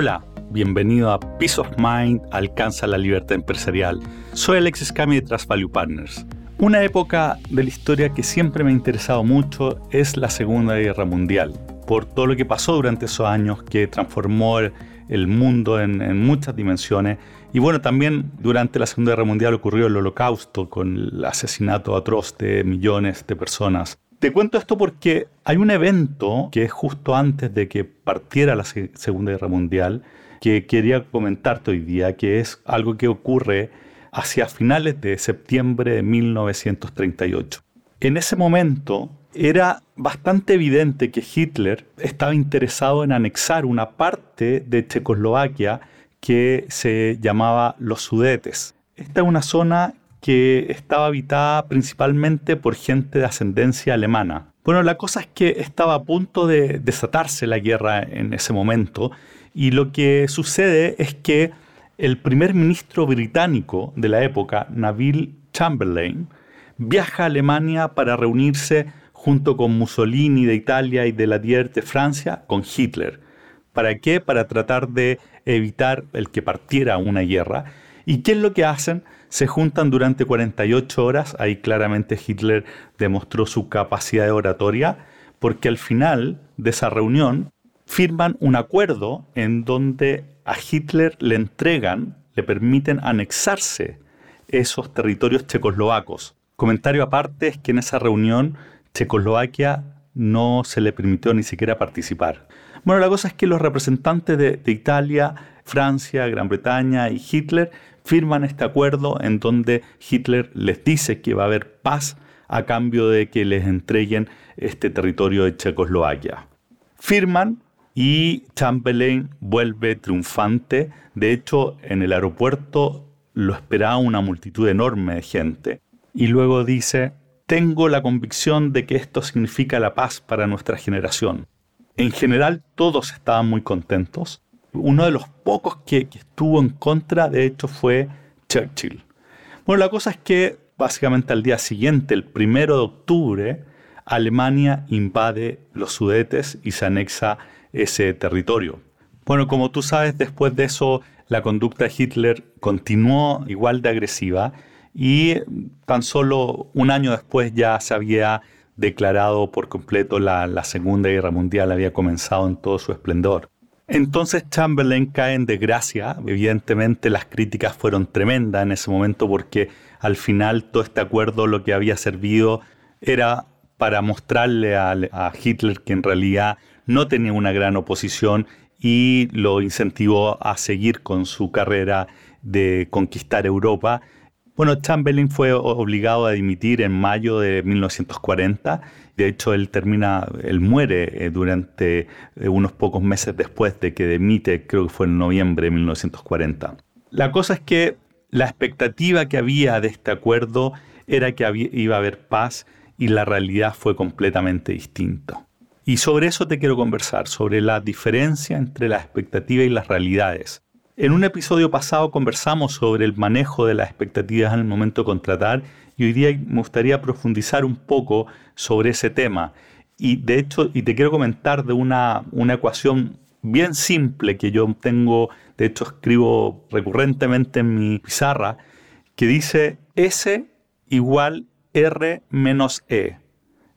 Hola, bienvenido a Peace of Mind Alcanza la Libertad Empresarial. Soy Alexis Cami de Trust Value Partners. Una época de la historia que siempre me ha interesado mucho es la Segunda Guerra Mundial, por todo lo que pasó durante esos años que transformó el mundo en, muchas dimensiones. Y bueno, también durante la Segunda Guerra Mundial ocurrió el holocausto con el asesinato atroz de millones de personas. Te cuento esto porque hay un evento que es justo antes de que partiera la Segunda Guerra Mundial que quería comentarte hoy día, que es algo que ocurre hacia finales de septiembre de 1938. En ese momento era bastante evidente que Hitler estaba interesado en anexar una parte de Checoslovaquia que se llamaba los Sudetes. Esta es una zona que estaba habitada principalmente por gente de ascendencia alemana. Bueno, la cosa es que estaba a punto de desatarse la guerra en ese momento y lo que sucede es que el primer ministro británico de la época, Neville Chamberlain, viaja a Alemania para reunirse junto con Mussolini de Italia y de Latier de Francia con Hitler. ¿Para qué? Para tratar de evitar el que partiera una guerra. ¿Y qué es lo que hacen? Se juntan durante 48 horas, ahí claramente Hitler demostró su capacidad de oratoria, porque al final de esa reunión firman un acuerdo en donde a Hitler le entregan, le permiten anexarse esos territorios checoslovacos. Comentario aparte es que en esa reunión Checoslovaquia no se le permitió ni siquiera participar. Bueno, la cosa es que los representantes de, Italia, Francia, Gran Bretaña y Hitler firman este acuerdo en donde Hitler les dice que va a haber paz a cambio de que les entreguen este territorio de Checoslovaquia. Firman y Chamberlain vuelve triunfante. De hecho, en el aeropuerto lo esperaba una multitud enorme de gente. Y luego dice, tengo la convicción de que esto significa la paz para nuestra generación. En general todos estaban muy contentos. Uno de los pocos que, estuvo en contra, de hecho, fue Churchill. Bueno, la cosa es que básicamente al día siguiente, el primero de octubre, Alemania invade los Sudetes y se anexa ese territorio. Bueno, como tú sabes, después de eso la conducta de Hitler continuó igual de agresiva y tan solo un año después ya se había declarado por completo la, la Segunda Guerra Mundial, había comenzado en todo su esplendor. Entonces Chamberlain cae en desgracia, evidentemente las críticas fueron tremendas en ese momento porque al final todo este acuerdo lo que había servido era para mostrarle a, a Hitler que en realidad no tenía una gran oposición y lo incentivó a seguir con su carrera de conquistar Europa. Bueno, Chamberlain fue obligado a dimitir en mayo de 1940. De hecho, él termina, él muere eh, durante eh, unos pocos meses después de que dimite, creo que fue en noviembre de 1940. La cosa es que la expectativa que había de este acuerdo era que iba a haber paz y la realidad fue completamente distinta. Y sobre eso te quiero conversar, sobre la diferencia entre la expectativa y las realidades. En un episodio pasado conversamos sobre el manejo de las expectativas en el momento de contratar y hoy día me gustaría profundizar un poco sobre ese tema. Y de hecho, y te quiero comentar de una, una ecuación bien simple que yo tengo, de hecho escribo recurrentemente en mi pizarra, que dice S igual R menos E.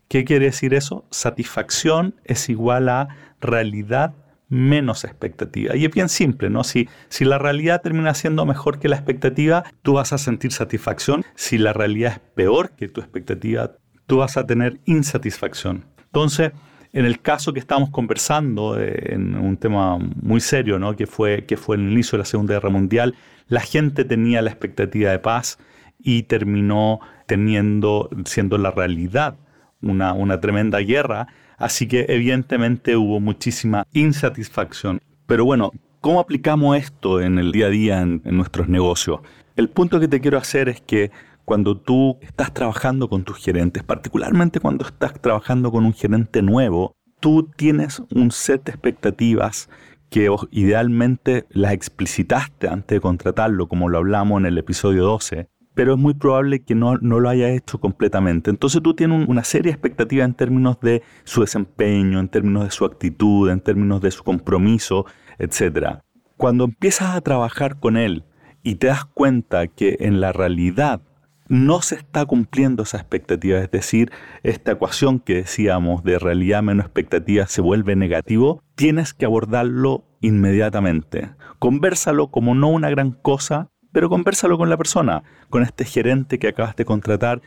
¿Qué quiere decir eso? Satisfacción es igual a realidad menos expectativa. Y es bien simple, ¿no? Si, si la realidad termina siendo mejor que la expectativa, tú vas a sentir satisfacción. Si la realidad es peor que tu expectativa, tú vas a tener insatisfacción. Entonces, en el caso que estamos conversando, eh, en un tema muy serio, ¿no? que, fue, que fue el inicio de la Segunda Guerra Mundial, la gente tenía la expectativa de paz y terminó teniendo, siendo la realidad una, tremenda guerra, así que evidentemente hubo muchísima insatisfacción. Pero bueno, ¿cómo aplicamos esto en el día a día en, en nuestros negocios? El punto que te quiero hacer es que cuando tú estás trabajando con tus gerentes, particularmente cuando estás trabajando con un gerente nuevo, tú tienes un set de expectativas que idealmente las explicitaste antes de contratarlo, como lo hablamos en el episodio 12, pero es muy probable que no, lo haya hecho completamente. Entonces tú tienes una serie de expectativas en términos de su desempeño, en términos de su actitud, en términos de su compromiso, etc. Cuando empiezas a trabajar con él y te das cuenta que en la realidad no se está cumpliendo esa expectativa, es decir, esta ecuación que decíamos de realidad menos expectativa se vuelve negativo, tienes que abordarlo inmediatamente. Conversalo como no una gran cosa, pero conversalo con la persona, con este gerente que acabas de contratar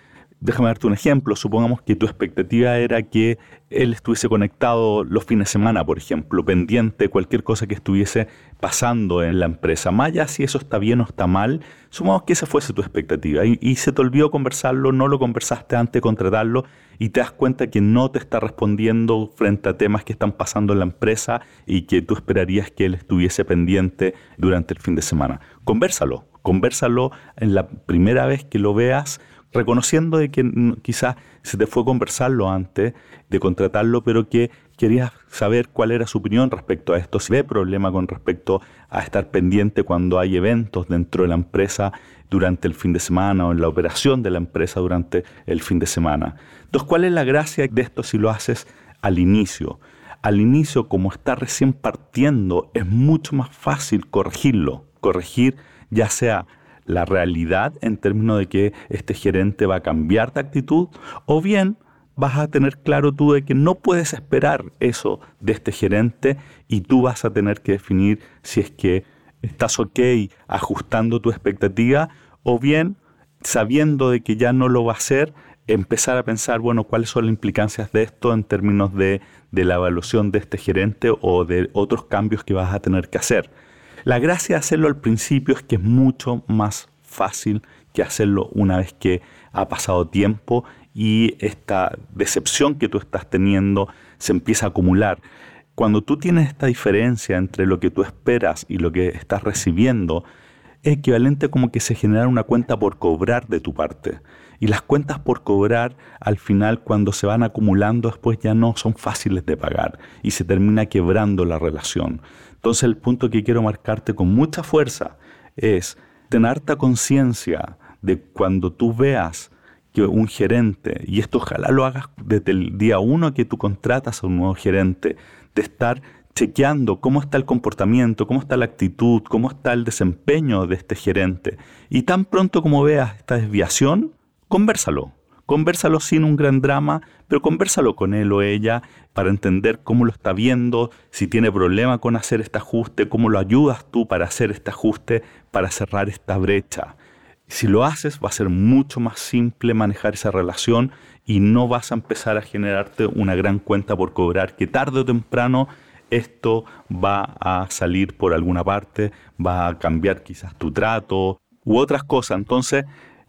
Déjame darte un ejemplo. Supongamos que tu expectativa era que él estuviese conectado los fines de semana, por ejemplo, pendiente de cualquier cosa que estuviese pasando en la empresa. Más allá si eso está bien o está mal, supongamos que esa fuese tu expectativa y, y se te olvidó conversarlo, no lo conversaste antes de contratarlo y te das cuenta que no te está respondiendo frente a temas que están pasando en la empresa y que tú esperarías que él estuviese pendiente durante el fin de semana. Conversalo, conversalo en la primera vez que lo veas reconociendo de que quizás se te fue conversarlo antes de contratarlo, pero que querías saber cuál era su opinión respecto a esto, si ve problema con respecto a estar pendiente cuando hay eventos dentro de la empresa durante el fin de semana o en la operación de la empresa durante el fin de semana. Entonces, ¿cuál es la gracia de esto si lo haces al inicio? Al inicio, como está recién partiendo, es mucho más fácil corregirlo, corregir ya sea la realidad en términos de que este gerente va a cambiar de actitud o bien vas a tener claro tú de que no puedes esperar eso de este gerente y tú vas a tener que definir si es que estás ok ajustando tu expectativa o bien sabiendo de que ya no lo va a hacer, empezar a pensar, bueno, cuáles son las implicancias de esto en términos de, de la evaluación de este gerente o de otros cambios que vas a tener que hacer. La gracia de hacerlo al principio es que es mucho más fácil que hacerlo una vez que ha pasado tiempo y esta decepción que tú estás teniendo se empieza a acumular. Cuando tú tienes esta diferencia entre lo que tú esperas y lo que estás recibiendo, es equivalente como que se genera una cuenta por cobrar de tu parte. Y las cuentas por cobrar al final cuando se van acumulando después ya no son fáciles de pagar y se termina quebrando la relación. Entonces el punto que quiero marcarte con mucha fuerza es tener harta conciencia de cuando tú veas que un gerente, y esto ojalá lo hagas desde el día uno que tú contratas a un nuevo gerente, de estar chequeando cómo está el comportamiento, cómo está la actitud, cómo está el desempeño de este gerente. Y tan pronto como veas esta desviación, conversalo. Conversalo sin un gran drama, pero conversalo con él o ella para entender cómo lo está viendo, si tiene problema con hacer este ajuste, cómo lo ayudas tú para hacer este ajuste, para cerrar esta brecha. Si lo haces, va a ser mucho más simple manejar esa relación y no vas a empezar a generarte una gran cuenta por cobrar, que tarde o temprano esto va a salir por alguna parte, va a cambiar quizás tu trato u otras cosas. Entonces,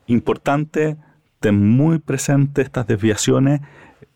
importante muy presente estas desviaciones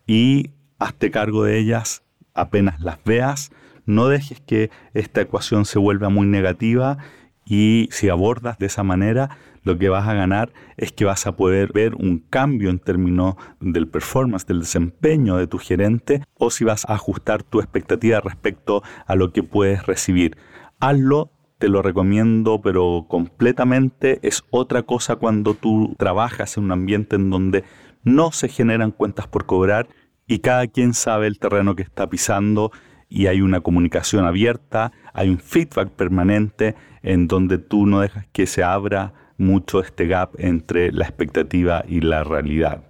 y hazte cargo de ellas apenas las veas. No dejes que esta ecuación se vuelva muy negativa y si abordas de esa manera, lo que vas a ganar es que vas a poder ver un cambio en términos del performance, del desempeño de tu gerente, o si vas a ajustar tu expectativa respecto a lo que puedes recibir. Hazlo te lo recomiendo, pero completamente es otra cosa cuando tú trabajas en un ambiente en donde no se generan cuentas por cobrar y cada quien sabe el terreno que está pisando y hay una comunicación abierta, hay un feedback permanente en donde tú no dejas que se abra mucho este gap entre la expectativa y la realidad.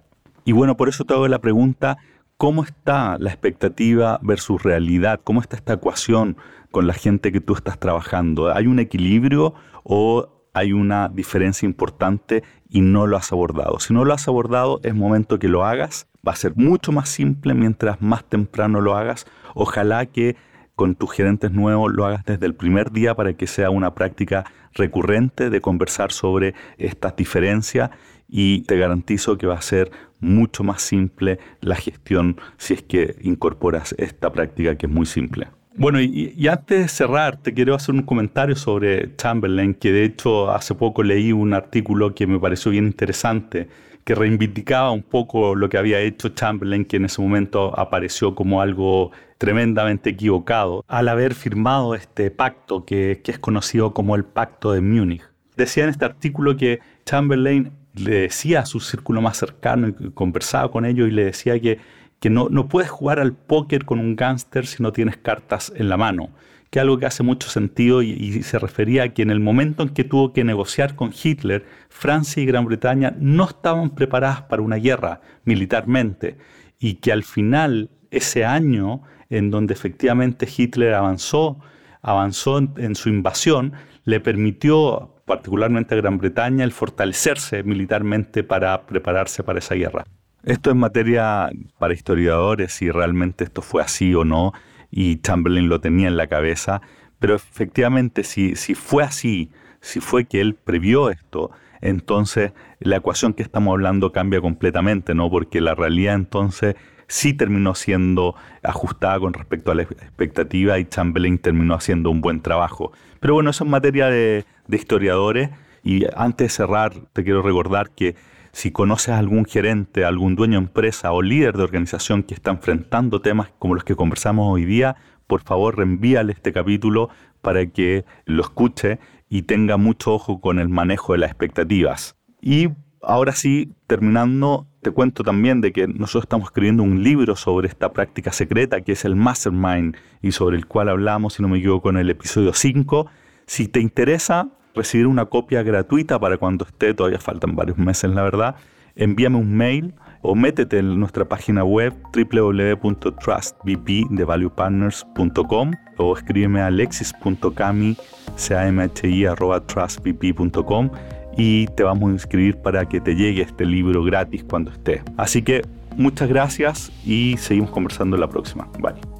Y bueno, por eso te hago la pregunta, ¿cómo está la expectativa versus realidad? ¿Cómo está esta ecuación con la gente que tú estás trabajando? ¿Hay un equilibrio o hay una diferencia importante y no lo has abordado? Si no lo has abordado, es momento que lo hagas. Va a ser mucho más simple mientras más temprano lo hagas. Ojalá que con tus gerentes nuevos lo hagas desde el primer día para que sea una práctica recurrente de conversar sobre estas diferencias y te garantizo que va a ser mucho más simple la gestión si es que incorporas esta práctica que es muy simple. Bueno, y, antes de cerrar, te quiero hacer un comentario sobre Chamberlain, que de hecho hace poco leí un artículo que me pareció bien interesante, que reivindicaba un poco lo que había hecho Chamberlain, que en ese momento apareció como algo tremendamente equivocado, al haber firmado este pacto que, que es conocido como el Pacto de Múnich. Decía en este artículo que Chamberlain le decía a su círculo más cercano y conversaba con ellos y le decía que que no, no puedes jugar al póker con un gángster si no tienes cartas en la mano, que algo que hace mucho sentido y, y, se refería a que en el momento en que tuvo que negociar con Hitler, Francia y Gran Bretaña no estaban preparadas para una guerra militarmente y que al final ese año en donde efectivamente Hitler avanzó, avanzó en, su invasión, le permitió particularmente a Gran Bretaña el fortalecerse militarmente para prepararse para esa guerra. Esto es materia para historiadores si realmente esto fue así o no, y Chamberlain lo tenía en la cabeza, pero efectivamente si, si fue así, si fue que él previó esto, entonces la ecuación que estamos hablando cambia completamente, ¿no? Porque la realidad entonces sí terminó siendo ajustada con respecto a la expectativa y Chamberlain terminó haciendo un buen trabajo. Pero bueno, eso es materia de, historiadores y antes de cerrar te quiero recordar que si conoces a algún gerente, algún dueño de empresa o líder de organización que está enfrentando temas como los que conversamos hoy día, por favor reenvíale este capítulo para que lo escuche y tenga mucho ojo con el manejo de las expectativas. Y ahora sí, terminando, te cuento también de que nosotros estamos escribiendo un libro sobre esta práctica secreta que es el Mastermind y sobre el cual hablamos, si no me equivoco, en el episodio 5. Si te interesa recibir una copia gratuita para cuando esté, todavía faltan varios meses, la verdad, envíame un mail o métete en nuestra página web www.trustvpdevaluepartners.com o escríbeme a alexis.cami.trustvp.com y te vamos a inscribir para que te llegue este libro gratis cuando esté. Así que muchas gracias y seguimos conversando la próxima. Bye.